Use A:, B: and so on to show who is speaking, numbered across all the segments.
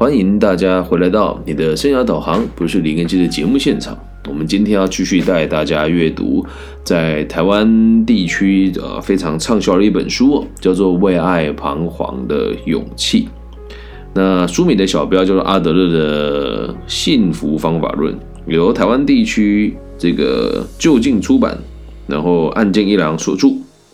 A: 欢迎大家回来到你的生涯导航，不是李根基的节目现场。我们今天要继续带大家阅读在台湾地区呃非常畅销的一本书，叫做《为爱彷徨的勇气》。那书名的小标叫做阿德勒的幸福方法论，由台湾地区这个就近出版，然后岸见一郎所著，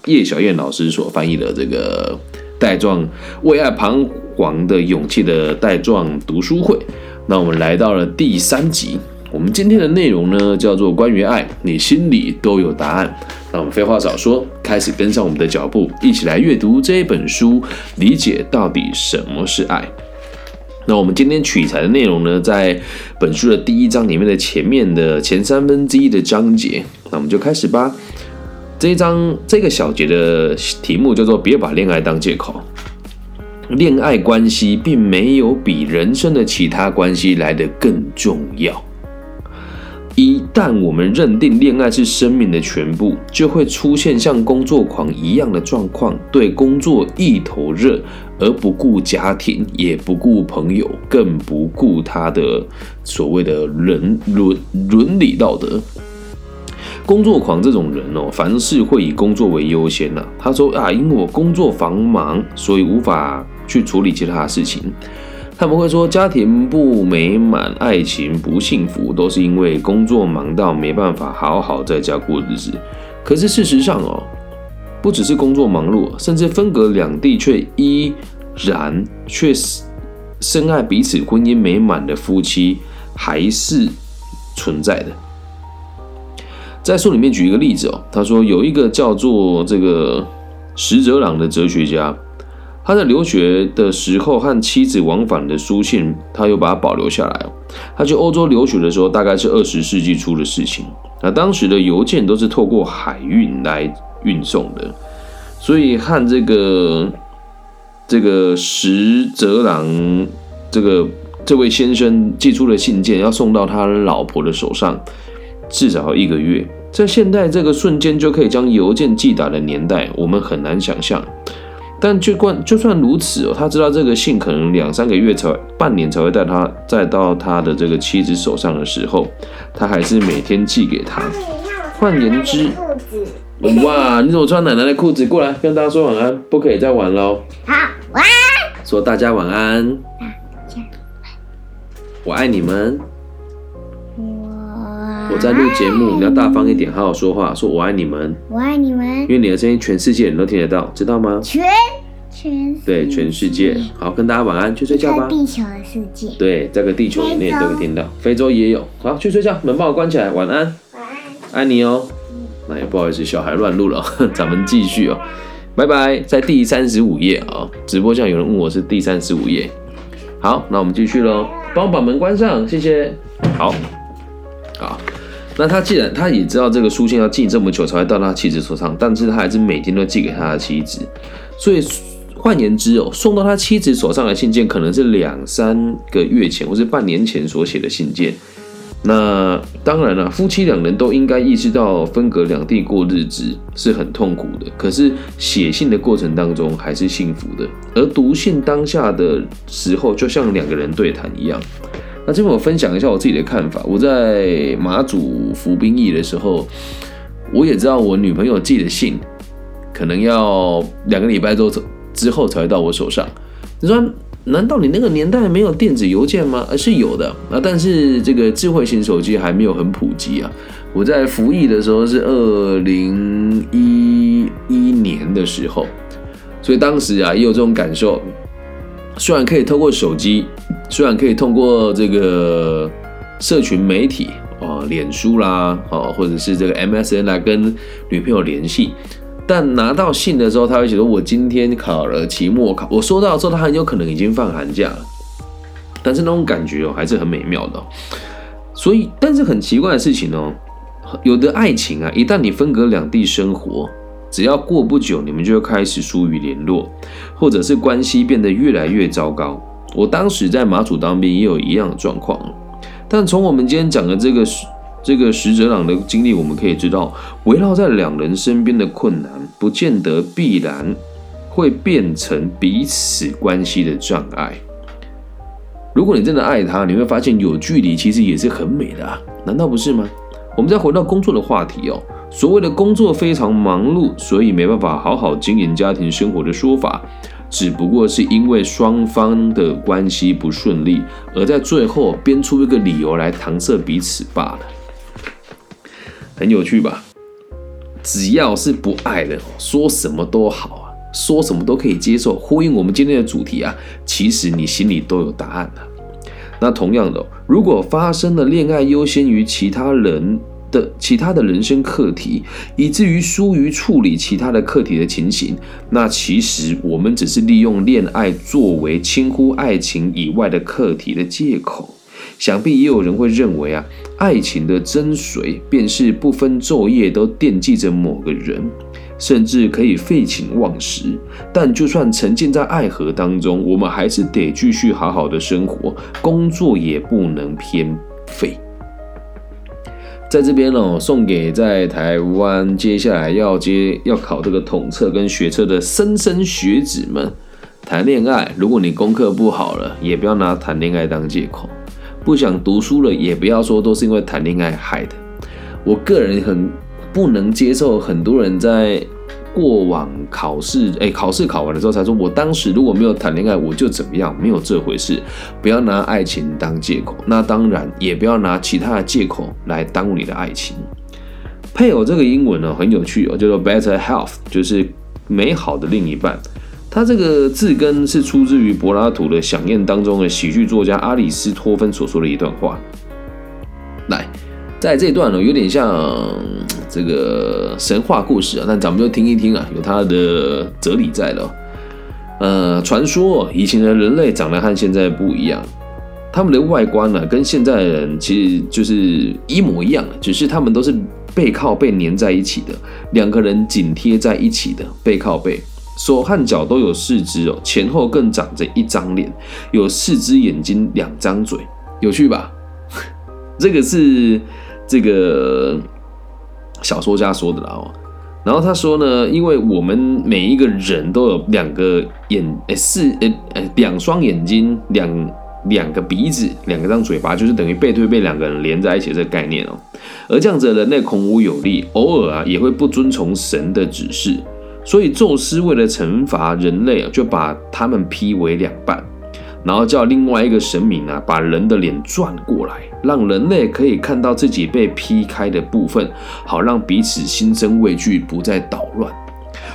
A: 叶小燕老师所翻译的这个带状为爱彷徨的勇气的带状读书会。那我们来到了第三集，我们今天的内容呢叫做关于爱，你心里都有答案。那我们废话少说，开始跟上我们的脚步，一起来阅读这一本书，理解到底什么是爱。那我们今天取材的内容呢，在本书的第一章里面的前面的前三分之一的章节，那我们就开始吧。这一章这个小节的题目叫做“别把恋爱当借口”。恋爱关系并没有比人生的其他关系来得更重要。一旦我们认定恋爱是生命的全部，就会出现像工作狂一样的状况，对工作一头热，而不顾家庭，也不顾朋友，更不顾他的所谓的伦伦伦理道德。工作狂这种人哦，凡事会以工作为优先呐。他说啊，因为我工作繁忙，所以无法去处理其他的事情。他们会说家庭不美满、爱情不幸福，都是因为工作忙到没办法好好在家过日子。可是事实上哦，不只是工作忙碌，甚至分隔两地却依然却是深爱彼此、婚姻美满的夫妻还是存在的。在书里面举一个例子哦，他说有一个叫做这个石泽朗的哲学家。他在留学的时候和妻子往返的书信，他又把它保留下来。他去欧洲留学的时候，大概是二十世纪初的事情。那当时的邮件都是透过海运来运送的，所以和这个这个石泽郎这个这位先生寄出的信件要送到他老婆的手上，至少要一个月。在现代这个瞬间就可以将邮件寄达的年代，我们很难想象。但就算就算如此哦，他知道这个信可能两三个月才半年才会带他再到他的这个妻子手上的时候，他还是每天寄给他。换言之，哇，你怎么穿奶奶的裤子？过来跟大家说晚安，不可以再玩喽。
B: 好，晚安。
A: 说大家晚安。我爱你们。我在录节目，你要大方一点，好好说话。说我爱你们，
B: 我爱你们，
A: 因为你的声音全世界人都听得到，知道吗？
B: 全全
A: 对全世界，好，跟大家晚安，去睡觉吧。
B: 地球的世界，
A: 对，这个地球里面都会听到，非洲也有。好，去睡觉，门帮我关起来，晚安，
B: 晚安，
A: 爱你哦。那也不好意思，小孩乱录了，咱们继续哦，拜拜。在第三十五页啊，直播上有人问我是第三十五页，好，那我们继续喽，帮我把门关上，谢谢。好，好。那他既然他也知道这个书信要寄这么久才会到他妻子手上，但是他还是每天都寄给他的妻子，所以换言之哦，送到他妻子手上的信件可能是两三个月前或是半年前所写的信件。那当然了，夫妻两人都应该意识到分隔两地过日子是很痛苦的，可是写信的过程当中还是幸福的，而读信当下的时候就像两个人对谈一样。那这边我分享一下我自己的看法。我在马祖服兵役的时候，我也知道我女朋友寄的信，可能要两个礼拜之之后才会到我手上。你说，难道你那个年代没有电子邮件吗？而是有的啊，但是这个智慧型手机还没有很普及啊。我在服役的时候是二零一一年的时候，所以当时啊也有这种感受。虽然可以透过手机，虽然可以通过这个社群媒体啊，脸书啦，哦，或者是这个 MSN 来跟女朋友联系，但拿到信的时候，他会觉得我今天考了期末考，我收到的时候，他很有可能已经放寒假了。但是那种感觉哦，还是很美妙的。所以，但是很奇怪的事情哦，有的爱情啊，一旦你分隔两地生活。只要过不久，你们就会开始疏于联络，或者是关系变得越来越糟糕。我当时在马祖当兵也有一样的状况，但从我们今天讲的这个这个石哲朗的经历，我们可以知道，围绕在两人身边的困难，不见得必然会变成彼此关系的障碍。如果你真的爱他，你会发现有距离其实也是很美的啊，难道不是吗？我们再回到工作的话题哦，所谓的工作非常忙碌，所以没办法好好经营家庭生活的说法，只不过是因为双方的关系不顺利，而在最后编出一个理由来搪塞彼此罢了。很有趣吧？只要是不爱的，说什么都好啊，说什么都可以接受。呼应我们今天的主题啊，其实你心里都有答案了。那同样的，如果发生了恋爱优先于其他人其他的人生课题，以至于疏于处理其他的课题的情形，那其实我们只是利用恋爱作为轻忽爱情以外的课题的借口。想必也有人会认为啊，爱情的真髓便是不分昼夜都惦记着某个人，甚至可以废寝忘食。但就算沉浸在爱河当中，我们还是得继续好好的生活，工作也不能偏废。在这边呢，送给在台湾接下来要接要考这个统测跟学测的莘莘学子们，谈恋爱，如果你功课不好了，也不要拿谈恋爱当借口。不想读书了，也不要说都是因为谈恋爱害的。我个人很不能接受很多人在过往考试，哎，考试考完了之后才说，我当时如果没有谈恋爱，我就怎么样？没有这回事。不要拿爱情当借口，那当然也不要拿其他的借口来耽误你的爱情。配偶这个英文呢很有趣哦，叫做 better health，就是美好的另一半。它这个字根是出自于柏拉图的《响宴》当中的喜剧作家阿里斯托芬所说的一段话。来，在这段呢，有点像这个神话故事啊，但咱们就听一听啊，有它的哲理在的。呃，传说以前的人类长得和现在不一样，他们的外观呢，跟现在的人其实就是一模一样，只是他们都是背靠背粘在一起的，两个人紧贴在一起的，背靠背。手和脚都有四肢哦，前后更长着一张脸，有四只眼睛，两张嘴，有趣吧？这个是这个小说家说的啦哦。然后他说呢，因为我们每一个人都有两个眼，诶，四，诶，诶，两双眼睛，两两个鼻子，两个张嘴巴，就是等于背对背两个人连在一起这个概念哦。而这样子的人类孔武有力，偶尔啊也会不遵从神的指示。所以，宙斯为了惩罚人类啊，就把他们劈为两半，然后叫另外一个神明啊，把人的脸转过来，让人类可以看到自己被劈开的部分，好让彼此心生畏惧，不再捣乱。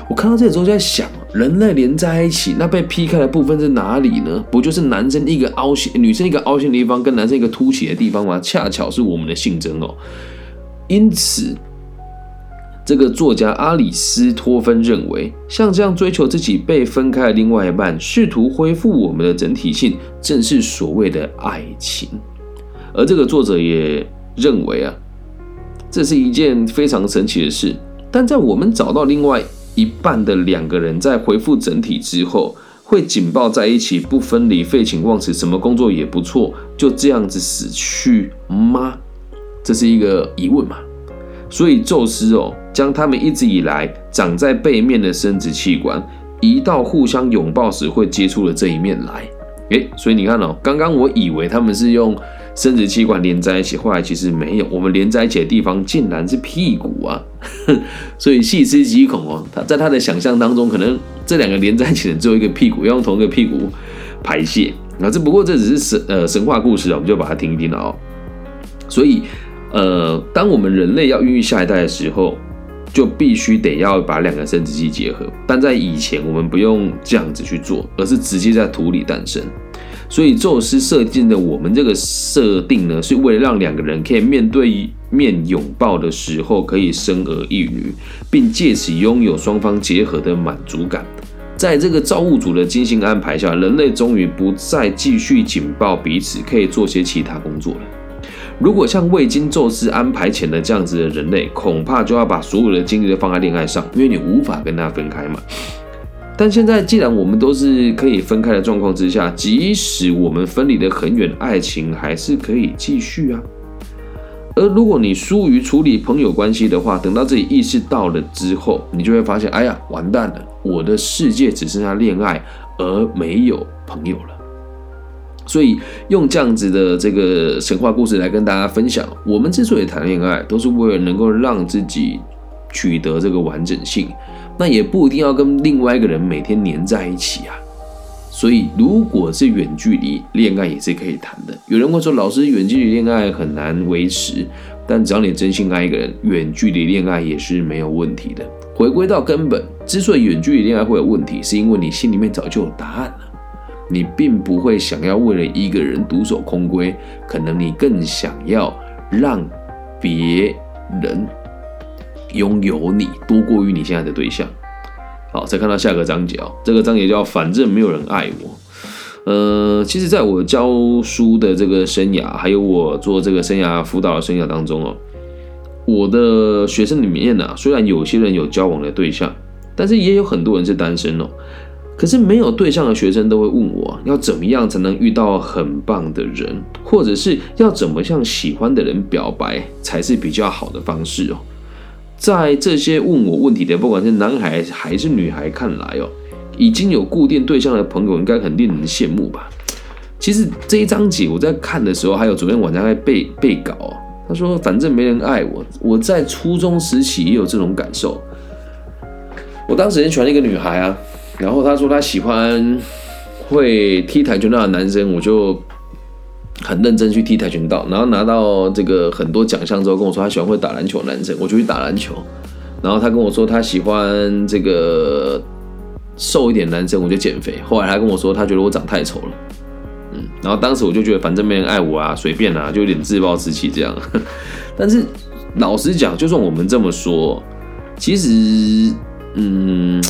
A: 我看到这里之后就在想，人类连在一起，那被劈开的部分是哪里呢？不就是男生一个凹陷，女生一个凹陷的地方，跟男生一个凸起的地方吗？恰巧是我们的性征哦。因此。这个作家阿里斯托芬认为，像这样追求自己被分开的另外一半，试图恢复我们的整体性，正是所谓的爱情。而这个作者也认为啊，这是一件非常神奇的事。但在我们找到另外一半的两个人在恢复整体之后，会紧抱在一起不分离、废寝忘食，什么工作也不错，就这样子死去吗？这是一个疑问嘛？所以宙斯哦。将他们一直以来长在背面的生殖器官移到互相拥抱时会接触的这一面来，诶，所以你看哦，刚刚我以为他们是用生殖器官连在一起，后来其实没有，我们连在一起的地方竟然是屁股啊！所以细思极恐哦，他在他的想象当中，可能这两个连在一起的只有一个屁股，要用同一个屁股排泄。那这不过这只是神呃神话故事啊，我们就把它听一听了哦。所以呃，当我们人类要孕育下一代的时候，就必须得要把两个生殖器结合，但在以前我们不用这样子去做，而是直接在土里诞生。所以宙斯设定的我们这个设定呢，是为了让两个人可以面对面拥抱的时候可以生儿育女，并借此拥有双方结合的满足感。在这个造物主的精心安排下，人类终于不再继续紧抱彼此，可以做些其他工作了。如果像未经宙斯安排前的这样子的人类，恐怕就要把所有的精力都放在恋爱上，因为你无法跟他分开嘛。但现在既然我们都是可以分开的状况之下，即使我们分离的很远，爱情还是可以继续啊。而如果你疏于处理朋友关系的话，等到自己意识到了之后，你就会发现，哎呀，完蛋了，我的世界只剩下恋爱而没有朋友了。所以用这样子的这个神话故事来跟大家分享，我们之所以谈恋爱，都是为了能够让自己取得这个完整性。那也不一定要跟另外一个人每天黏在一起啊。所以，如果是远距离恋爱，也是可以谈的。有人会说，老师，远距离恋爱很难维持，但只要你真心爱一个人，远距离恋爱也是没有问题的。回归到根本，之所以远距离恋爱会有问题，是因为你心里面早就有答案了。你并不会想要为了一个人独守空闺，可能你更想要让别人拥有你，多过于你现在的对象。好，再看到下个章节哦，这个章节叫“反正没有人爱我”。呃，其实在我教书的这个生涯，还有我做这个生涯辅导的生涯当中哦，我的学生里面呢，虽然有些人有交往的对象，但是也有很多人是单身哦。可是没有对象的学生都会问我，要怎么样才能遇到很棒的人，或者是要怎么向喜欢的人表白才是比较好的方式哦。在这些问我问题的，不管是男孩还是女孩看来哦，已经有固定对象的朋友，应该很令人羡慕吧？其实这一章节我在看的时候，还有昨天晚上在背背稿，他说反正没人爱我，我在初中时期也有这种感受。我当时很喜欢一个女孩啊，然后她说她喜欢会踢跆拳道的男生，我就。很认真去踢跆拳道，然后拿到这个很多奖项之后，跟我说他喜欢会打篮球男生，我就去打篮球。然后他跟我说他喜欢这个瘦一点男生，我就减肥。后来他跟我说他觉得我长太丑了，嗯，然后当时我就觉得反正没人爱我啊，随便啊，就有点自暴自弃这样。但是老实讲，就算我们这么说，其实，嗯，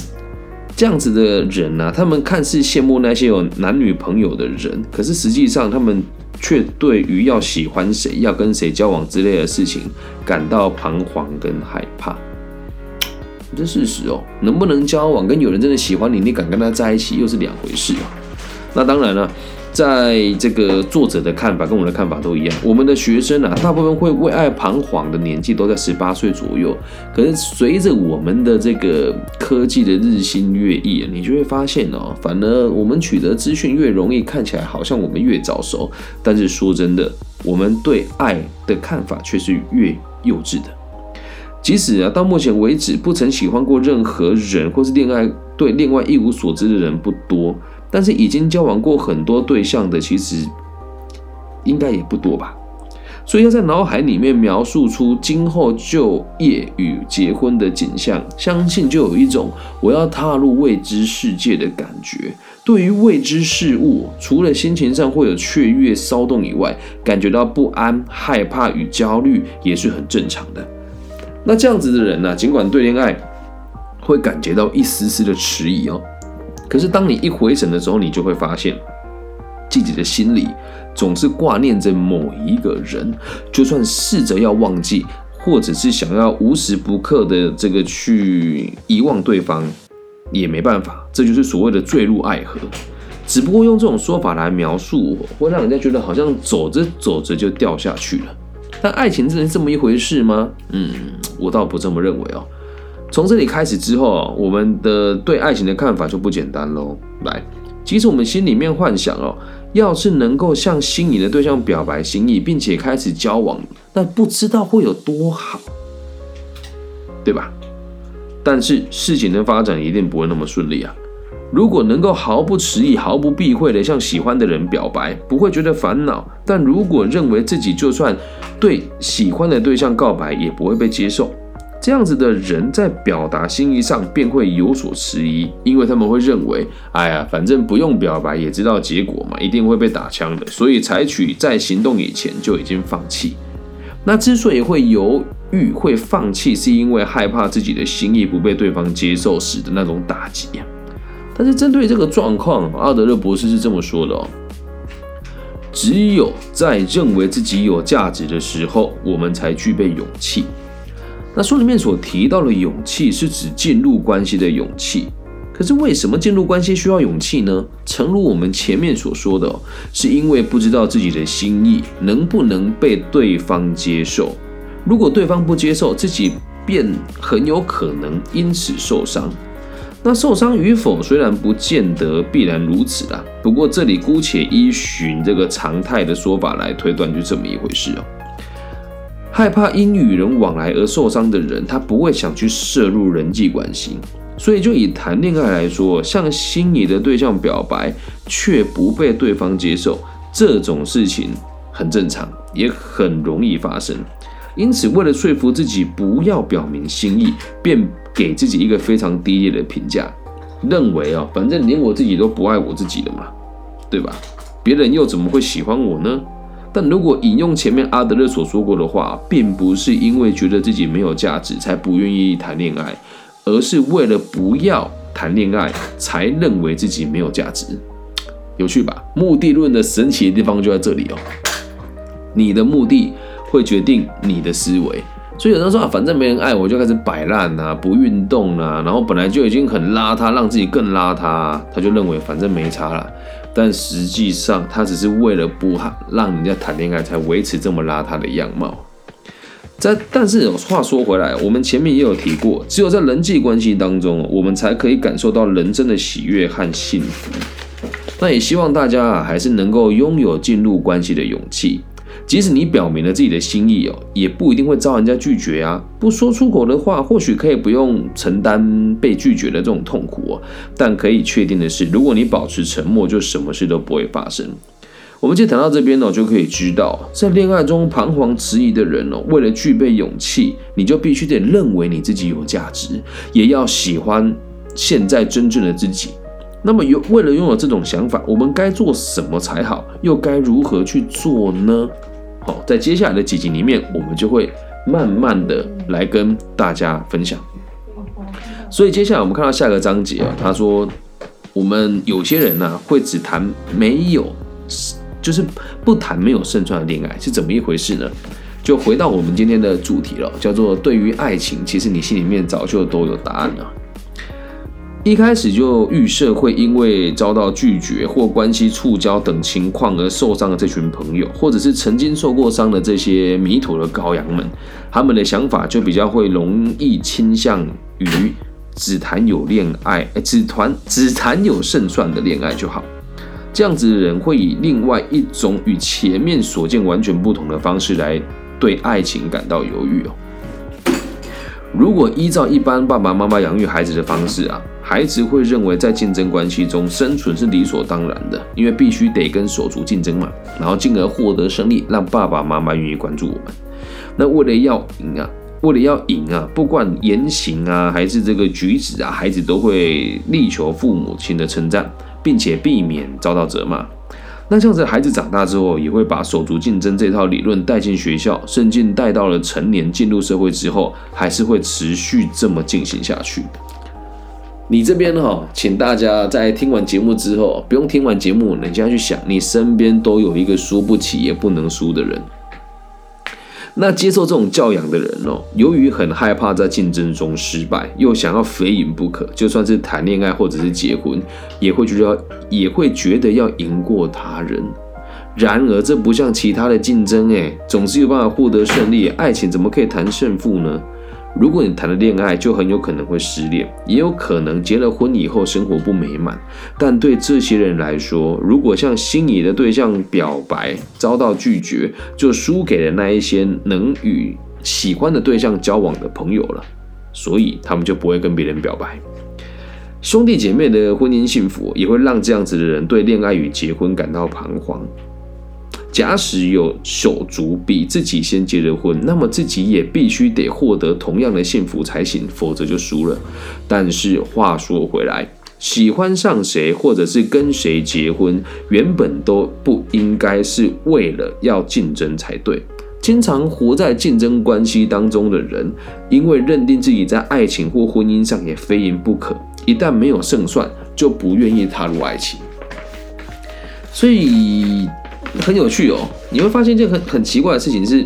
A: 这样子的人呢，他们看似羡慕那些有男女朋友的人，可是实际上他们。却对于要喜欢谁、要跟谁交往之类的事情感到彷徨跟害怕，这事实哦。能不能交往，跟有人真的喜欢你，你敢跟他在一起，又是两回事啊。那当然了。在这个作者的看法跟我的看法都一样，我们的学生啊，大部分会为爱彷徨的年纪都在十八岁左右。可是随着我们的这个科技的日新月异，你就会发现哦，反而我们取得资讯越容易，看起来好像我们越早熟。但是说真的，我们对爱的看法却是越幼稚的。即使啊，到目前为止不曾喜欢过任何人，或是恋爱对另外一无所知的人不多。但是已经交往过很多对象的，其实应该也不多吧。所以要在脑海里面描述出今后就业与结婚的景象，相信就有一种我要踏入未知世界的感觉。对于未知事物，除了心情上会有雀跃骚动以外，感觉到不安、害怕与焦虑也是很正常的。那这样子的人呢，尽管对恋爱会感觉到一丝丝的迟疑哦。可是，当你一回神的时候，你就会发现，自己的心里总是挂念着某一个人，就算试着要忘记，或者是想要无时不刻的这个去遗忘对方，也没办法。这就是所谓的坠入爱河。只不过用这种说法来描述，会让人家觉得好像走着走着就掉下去了。但爱情真的是这么一回事吗？嗯，我倒不这么认为哦。从这里开始之后我们的对爱情的看法就不简单喽。来，其实我们心里面幻想哦，要是能够向心仪的对象表白心意，并且开始交往，那不知道会有多好，对吧？但是事情的发展一定不会那么顺利啊。如果能够毫不迟疑、毫不避讳的向喜欢的人表白，不会觉得烦恼；但如果认为自己就算对喜欢的对象告白，也不会被接受。这样子的人在表达心意上便会有所迟疑，因为他们会认为，哎呀，反正不用表白也知道结果嘛，一定会被打枪的，所以采取在行动以前就已经放弃。那之所以会犹豫、会放弃，是因为害怕自己的心意不被对方接受时的那种打击呀。但是针对这个状况，阿德勒博士是这么说的哦：只有在认为自己有价值的时候，我们才具备勇气。那书里面所提到的勇气，是指进入关系的勇气。可是为什么进入关系需要勇气呢？诚如我们前面所说的，是因为不知道自己的心意能不能被对方接受。如果对方不接受，自己便很有可能因此受伤。那受伤与否虽然不见得必然如此啊，不过这里姑且依循这个常态的说法来推断，就这么一回事哦。害怕因与人往来而受伤的人，他不会想去涉入人际关系。所以，就以谈恋爱来说，向心仪的对象表白却不被对方接受，这种事情很正常，也很容易发生。因此，为了说服自己不要表明心意，便给自己一个非常低劣的评价，认为啊，反正连我自己都不爱我自己了嘛，对吧？别人又怎么会喜欢我呢？但如果引用前面阿德勒所说过的话，并不是因为觉得自己没有价值才不愿意谈恋爱，而是为了不要谈恋爱才认为自己没有价值，有趣吧？目的论的神奇的地方就在这里哦，你的目的会决定你的思维。所以有人说啊，反正没人爱我，就开始摆烂啊，不运动啊，然后本来就已经很邋遢，让自己更邋遢，他就认为反正没差了。但实际上，他只是为了不让人家谈恋爱，才维持这么邋遢的样貌。在但是话说回来，我们前面也有提过，只有在人际关系当中，我们才可以感受到人生的喜悦和幸福。那也希望大家啊，还是能够拥有进入关系的勇气。即使你表明了自己的心意哦，也不一定会遭人家拒绝啊。不说出口的话，或许可以不用承担被拒绝的这种痛苦哦。但可以确定的是，如果你保持沉默，就什么事都不会发生。我们就谈到这边呢，就可以知道，在恋爱中彷徨迟疑的人哦，为了具备勇气，你就必须得认为你自己有价值，也要喜欢现在真正的自己。那么，有为了拥有这种想法，我们该做什么才好？又该如何去做呢？好，在接下来的几集里面，我们就会慢慢的来跟大家分享。所以接下来我们看到下个章节啊，他说我们有些人呢会只谈没有，就是不谈没有胜算的恋爱是怎么一回事呢？就回到我们今天的主题了，叫做对于爱情，其实你心里面早就都有答案了。一开始就预设会因为遭到拒绝或关系触礁等情况而受伤的这群朋友，或者是曾经受过伤的这些迷途的羔羊们，他们的想法就比较会容易倾向于只谈有恋爱，只谈只谈有胜算的恋爱就好。这样子的人会以另外一种与前面所见完全不同的方式来对爱情感到犹豫哦。如果依照一般爸爸妈妈养育孩子的方式啊。孩子会认为在竞争关系中生存是理所当然的，因为必须得跟手足竞争嘛，然后进而获得胜利，让爸爸妈妈愿意关注我们。那为了要赢啊，为了要赢啊，不管言行啊还是这个举止啊，孩子都会力求父母亲的称赞，并且避免遭到责骂。那这样子，孩子长大之后也会把手足竞争这套理论带进学校，甚至带到了成年进入社会之后，还是会持续这么进行下去。你这边哈，请大家在听完节目之后，不用听完节目，人家去想，你身边都有一个输不起也不能输的人。那接受这种教养的人哦，由于很害怕在竞争中失败，又想要非赢不可，就算是谈恋爱或者是结婚，也会觉得也会觉得要赢过他人。然而，这不像其他的竞争，诶，总是有办法获得胜利。爱情怎么可以谈胜负呢？如果你谈了恋爱，就很有可能会失恋，也有可能结了婚以后生活不美满。但对这些人来说，如果向心仪的对象表白遭到拒绝，就输给了那一些能与喜欢的对象交往的朋友了，所以他们就不会跟别人表白。兄弟姐妹的婚姻幸福，也会让这样子的人对恋爱与结婚感到彷徨。假使有手足比自己先结了婚，那么自己也必须得获得同样的幸福才行，否则就输了。但是话说回来，喜欢上谁或者是跟谁结婚，原本都不应该是为了要竞争才对。经常活在竞争关系当中的人，因为认定自己在爱情或婚姻上也非赢不可，一旦没有胜算，就不愿意踏入爱情。所以。很有趣哦，你会发现一件很很奇怪的事情是，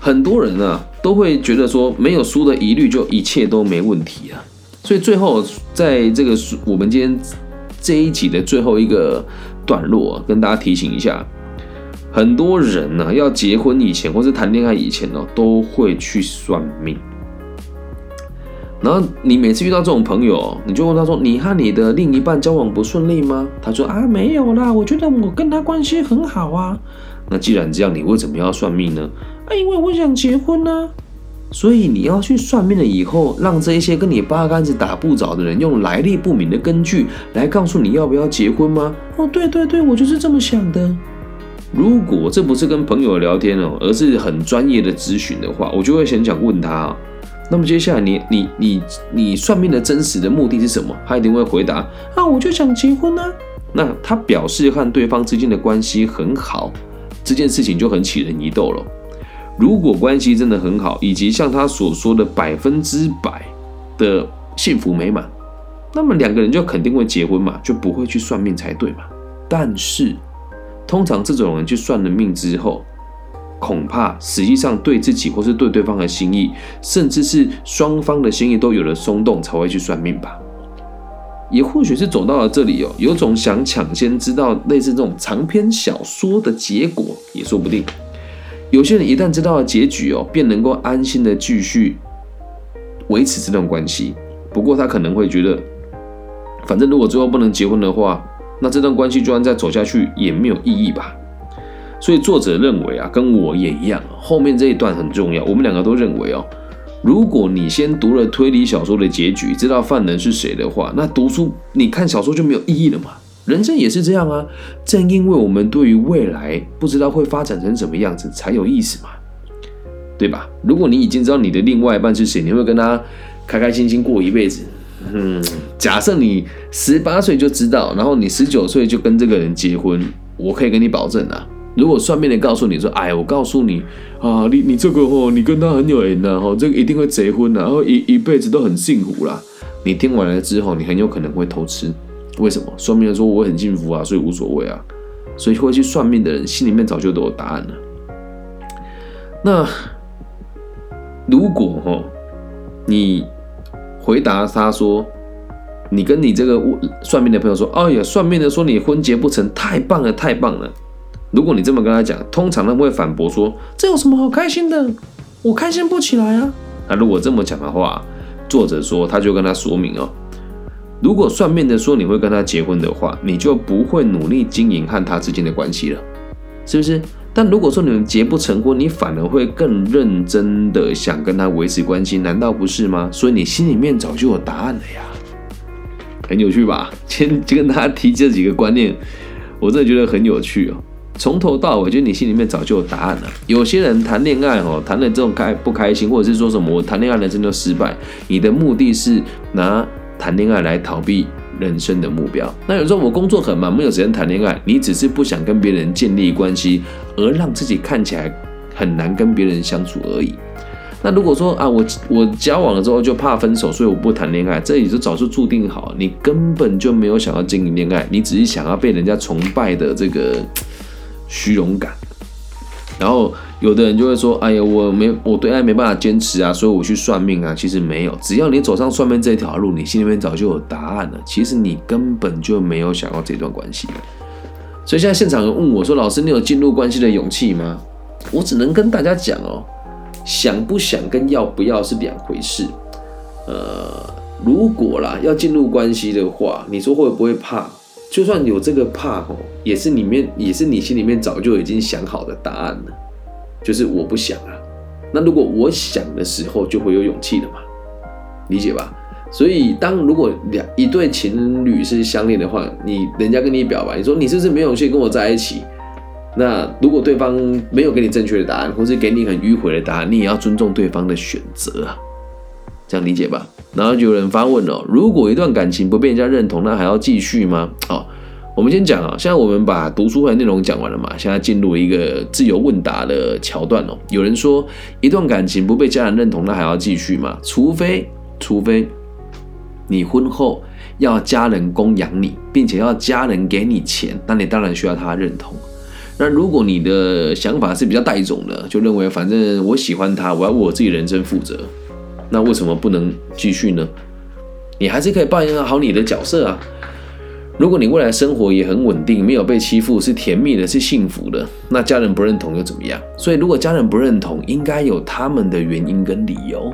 A: 很多人呢都会觉得说没有输的疑虑就一切都没问题啊。所以最后在这个我们今天这一集的最后一个段落，跟大家提醒一下，很多人呢要结婚以前或是谈恋爱以前呢，都会去算命。然后你每次遇到这种朋友，你就问他说：“你和你的另一半交往不顺利吗？”他说：“啊，没有啦，我觉得我跟他关系很好啊。”那既然这样，你为什么要算命呢？啊，因为我想结婚呢。所以你要去算命了以后，让这些跟你八竿子打不着的人用来历不明的根据来告诉你要不要结婚吗？哦，对对对，我就是这么想的。如果这不是跟朋友聊天哦，而是很专业的咨询的话，我就会先想问他。那么接下来你你你你算命的真实的目的是什么？他一定会回答啊，我就想结婚啊。那他表示和对方之间的关系很好，这件事情就很起人疑窦了。如果关系真的很好，以及像他所说的百分之百的幸福美满，那么两个人就肯定会结婚嘛，就不会去算命才对嘛。但是，通常这种人去算了命之后，恐怕实际上对自己或是对对方的心意，甚至是双方的心意都有了松动，才会去算命吧。也或许是走到了这里哦，有种想抢先知道类似这种长篇小说的结果，也说不定。有些人一旦知道了结局哦，便能够安心的继续维持这段关系。不过他可能会觉得，反正如果最后不能结婚的话，那这段关系就算再走下去也没有意义吧。所以作者认为啊，跟我也一样，后面这一段很重要。我们两个都认为哦，如果你先读了推理小说的结局，知道犯人是谁的话，那读书你看小说就没有意义了嘛。人生也是这样啊，正因为我们对于未来不知道会发展成什么样子，才有意思嘛，对吧？如果你已经知道你的另外一半是谁，你会跟他开开心心过一辈子。嗯，假设你十八岁就知道，然后你十九岁就跟这个人结婚，我可以跟你保证啊，如果算命的告诉你说，哎，我告诉你啊，你你这个哦，你跟他很有缘的哦，这个一定会结婚的，然后一一辈子都很幸福啦。你听完了之后，你很有可能会偷吃。为什么算命的说我很幸福啊，所以无所谓啊，所以会去算命的人心里面早就都有答案了。那如果哈，你回答他说，你跟你这个算命的朋友说，哎呀，算命的说你婚结不成，太棒了，太棒了。如果你这么跟他讲，通常他会反驳说，这有什么好开心的？我开心不起来啊。那如果这么讲的话，作者说他就跟他说明哦。如果算命的说你会跟他结婚的话，你就不会努力经营和他之间的关系了，是不是？但如果说你们结不成婚，你反而会更认真的想跟他维持关系，难道不是吗？所以你心里面早就有答案了呀，很有趣吧？先就跟大家提这几个观念，我真的觉得很有趣哦。从头到尾，我觉得你心里面早就有答案了。有些人谈恋爱哦，谈的这种开不开心，或者是说什么我谈恋爱人生就失败，你的目的是拿。谈恋爱来逃避人生的目标。那有时候我工作很忙，没有时间谈恋爱。你只是不想跟别人建立关系，而让自己看起来很难跟别人相处而已。那如果说啊，我我交往了之后就怕分手，所以我不谈恋爱，这也就早就注定好。你根本就没有想要经营恋爱，你只是想要被人家崇拜的这个虚荣感，然后。有的人就会说：“哎呀，我没我对爱没办法坚持啊，所以我去算命啊。”其实没有，只要你走上算命这条路，你心里面早就有答案了。其实你根本就没有想要这段关系。所以现在现场人问我说：“老师，你有进入关系的勇气吗？”我只能跟大家讲哦，想不想跟要不要是两回事。呃，如果啦要进入关系的话，你说会不会怕？就算有这个怕哦，也是里面也是你心里面早就已经想好的答案了。就是我不想啊，那如果我想的时候，就会有勇气了嘛，理解吧？所以当如果两一对情侣是相恋的话，你人家跟你表白，你说你是不是没勇气跟我在一起？那如果对方没有给你正确的答案，或是给你很迂回的答案，你也要尊重对方的选择啊，这样理解吧？然后就有人发问了：如果一段感情不被人家认同，那还要继续吗？哦。我们先讲啊，现在我们把读书会的内容讲完了嘛，现在进入一个自由问答的桥段哦。有人说，一段感情不被家人认同，那还要继续吗？除非，除非你婚后要家人供养你，并且要家人给你钱，那你当然需要他认同。那如果你的想法是比较带种的，就认为反正我喜欢他，我要为我自己人生负责，那为什么不能继续呢？你还是可以扮演好你的角色啊。如果你未来生活也很稳定，没有被欺负，是甜蜜的，是幸福的，那家人不认同又怎么样？所以，如果家人不认同，应该有他们的原因跟理由。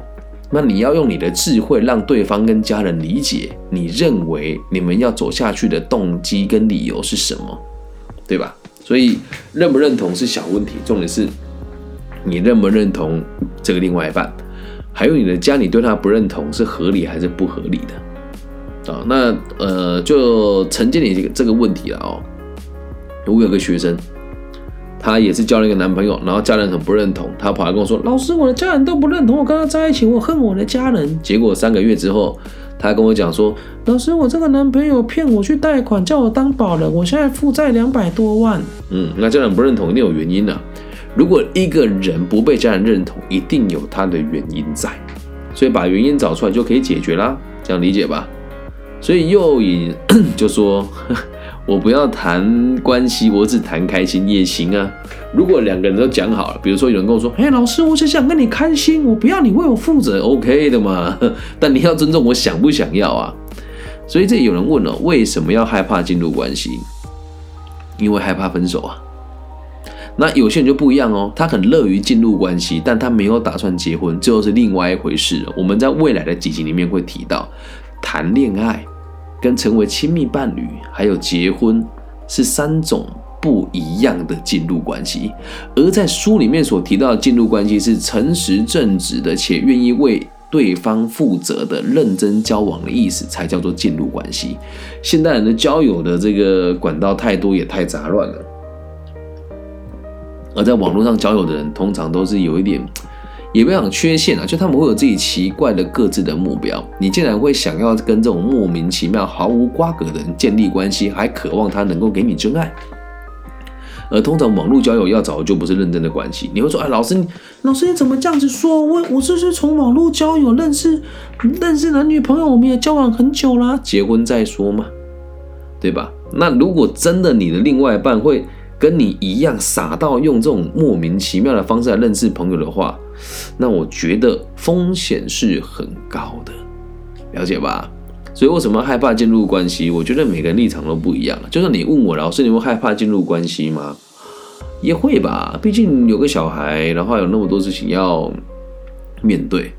A: 那你要用你的智慧让对方跟家人理解，你认为你们要走下去的动机跟理由是什么，对吧？所以认不认同是小问题，重点是你认不认同这个另外一半，还有你的家，你对他不认同是合理还是不合理的啊？那呃，就承接你这个这个问题了哦。我有个学生。她也是交了一个男朋友，然后家人很不认同，她跑来跟我说：“老师，我的家人都不认同我跟他在一起，我恨我的家人。”结果三个月之后，她跟我讲说：“老师，我这个男朋友骗我去贷款，叫我当保人，我现在负债两百多万。”嗯，那家人不认同一定有原因的。如果一个人不被家人认同，一定有他的原因在，所以把原因找出来就可以解决啦，这样理解吧？所以又以 就说。我不要谈关系，我只谈开心也行啊。如果两个人都讲好了，比如说有人跟我说：“哎，老师，我只想跟你开心，我不要你为我负责，OK 的嘛。”但你要尊重我想不想要啊。所以这有人问了，为什么要害怕进入关系？因为害怕分手啊。那有些人就不一样哦，他很乐于进入关系，但他没有打算结婚，这又是另外一回事。我们在未来的几集里面会提到谈恋爱。跟成为亲密伴侣，还有结婚，是三种不一样的进入关系。而在书里面所提到的进入关系，是诚实正直的，且愿意为对方负责的认真交往的意思，才叫做进入关系。现代人的交友的这个管道太多，也太杂乱了。而在网络上交友的人，通常都是有一点。也不想缺陷啊，就他们会有自己奇怪的各自的目标。你竟然会想要跟这种莫名其妙、毫无瓜葛的人建立关系，还渴望他能够给你真爱。而通常网络交友要找的就不是认真的关系。你会说：“哎，老师，老师你怎么这样子说？我我这是从网络交友认识认识男女朋友，我们也交往很久啦，结婚再说嘛，对吧？那如果真的你的另外一半会跟你一样傻到用这种莫名其妙的方式来认识朋友的话，那我觉得风险是很高的，了解吧？所以为什么害怕进入关系？我觉得每个人立场都不一样。就算你问我，老师，你会害怕进入关系吗？也会吧，毕竟有个小孩，然后有那么多事情要面对，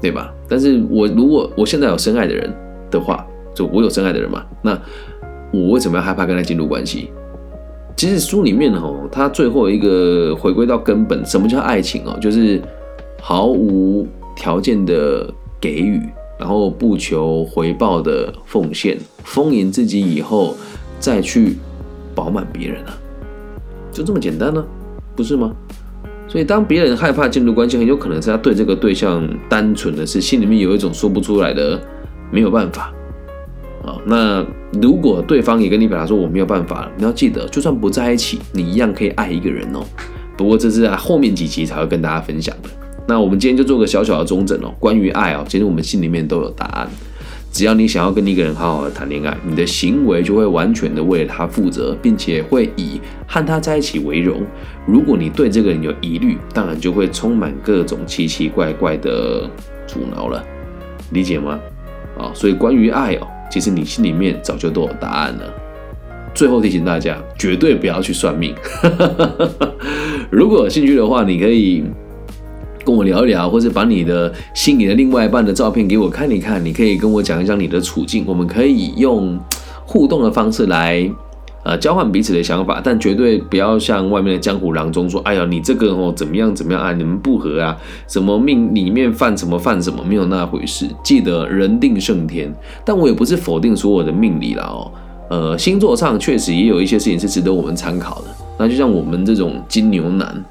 A: 对吧？但是我如果我现在有深爱的人的话，就我有深爱的人嘛，那我为什么要害怕跟他进入关系？其实书里面哦，他最后一个回归到根本，什么叫爱情哦？就是毫无条件的给予，然后不求回报的奉献，丰盈自己以后再去饱满别人啊，就这么简单呢，不是吗？所以当别人害怕进入关系，很有可能是他对这个对象单纯的是心里面有一种说不出来的没有办法。啊，那如果对方也跟你表达说我没有办法了，你要记得，就算不在一起，你一样可以爱一个人哦。不过这是在后面几集才会跟大家分享的。那我们今天就做个小小的中诊哦，关于爱哦，其实我们心里面都有答案。只要你想要跟一个人好好的谈恋爱，你的行为就会完全的为了他负责，并且会以和他在一起为荣。如果你对这个人有疑虑，当然就会充满各种奇奇怪怪的阻挠了，理解吗？啊，所以关于爱哦。其实你心里面早就都有答案了。最后提醒大家，绝对不要去算命。如果有兴趣的话，你可以跟我聊一聊，或者把你的心里的另外一半的照片给我看一看。你可以跟我讲一讲你的处境，我们可以用互动的方式来。呃，交换彼此的想法，但绝对不要像外面的江湖郎中说：“哎呀，你这个哦怎么样怎么样啊？你们不合啊？什么命里面犯什么犯什么？没有那回事。记得人定胜天。但我也不是否定所有的命理了哦。呃，星座上确实也有一些事情是值得我们参考的。那就像我们这种金牛男，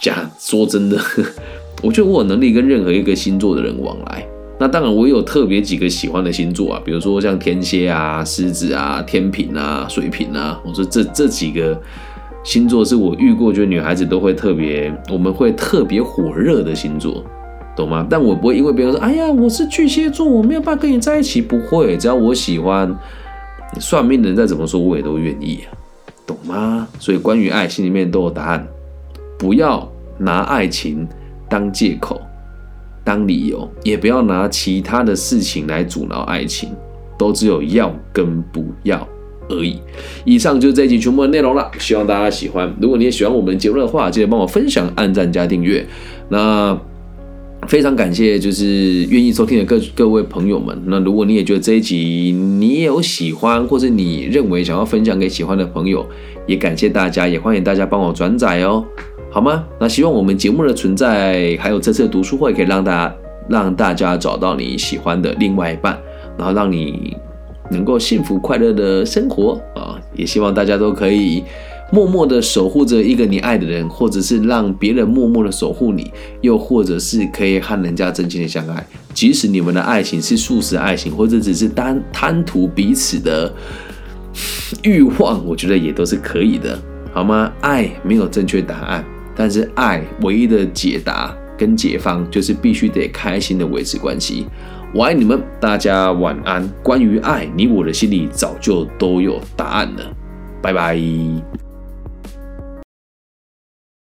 A: 假说真的，我觉得我有能力跟任何一个星座的人往来。”那当然，我有特别几个喜欢的星座啊，比如说像天蝎啊、狮子啊、天平啊、水瓶啊。我说这这几个星座是我遇过，就女孩子都会特别，我们会特别火热的星座，懂吗？但我不会因为别人说，哎呀，我是巨蟹座，我没有办法跟你在一起，不会，只要我喜欢，算命的人再怎么说，我也都愿意，懂吗？所以关于爱，心里面都有答案，不要拿爱情当借口。当理由，也不要拿其他的事情来阻挠爱情，都只有要跟不要而已。以上就是这一集全部的内容了，希望大家喜欢。如果你也喜欢我们节目的话，记得帮我分享、按赞加订阅。那非常感谢，就是愿意收听的各各位朋友们。那如果你也觉得这一集你也有喜欢，或者你认为想要分享给喜欢的朋友，也感谢大家，也欢迎大家帮我转载哦，好吗？那希望我们节目的存在，还有这次的读书会，可以让大家让大家找到你喜欢的另外一半，然后让你能够幸福快乐的生活啊！也希望大家都可以。默默的守护着一个你爱的人，或者是让别人默默的守护你，又或者是可以和人家真心的相爱，即使你们的爱情是素食爱情，或者只是单贪图彼此的欲望，我觉得也都是可以的，好吗？爱没有正确答案，但是爱唯一的解答跟解放就是必须得开心的维持关系。我爱你们，大家晚安。关于爱，你我的心里早就都有答案了。拜拜。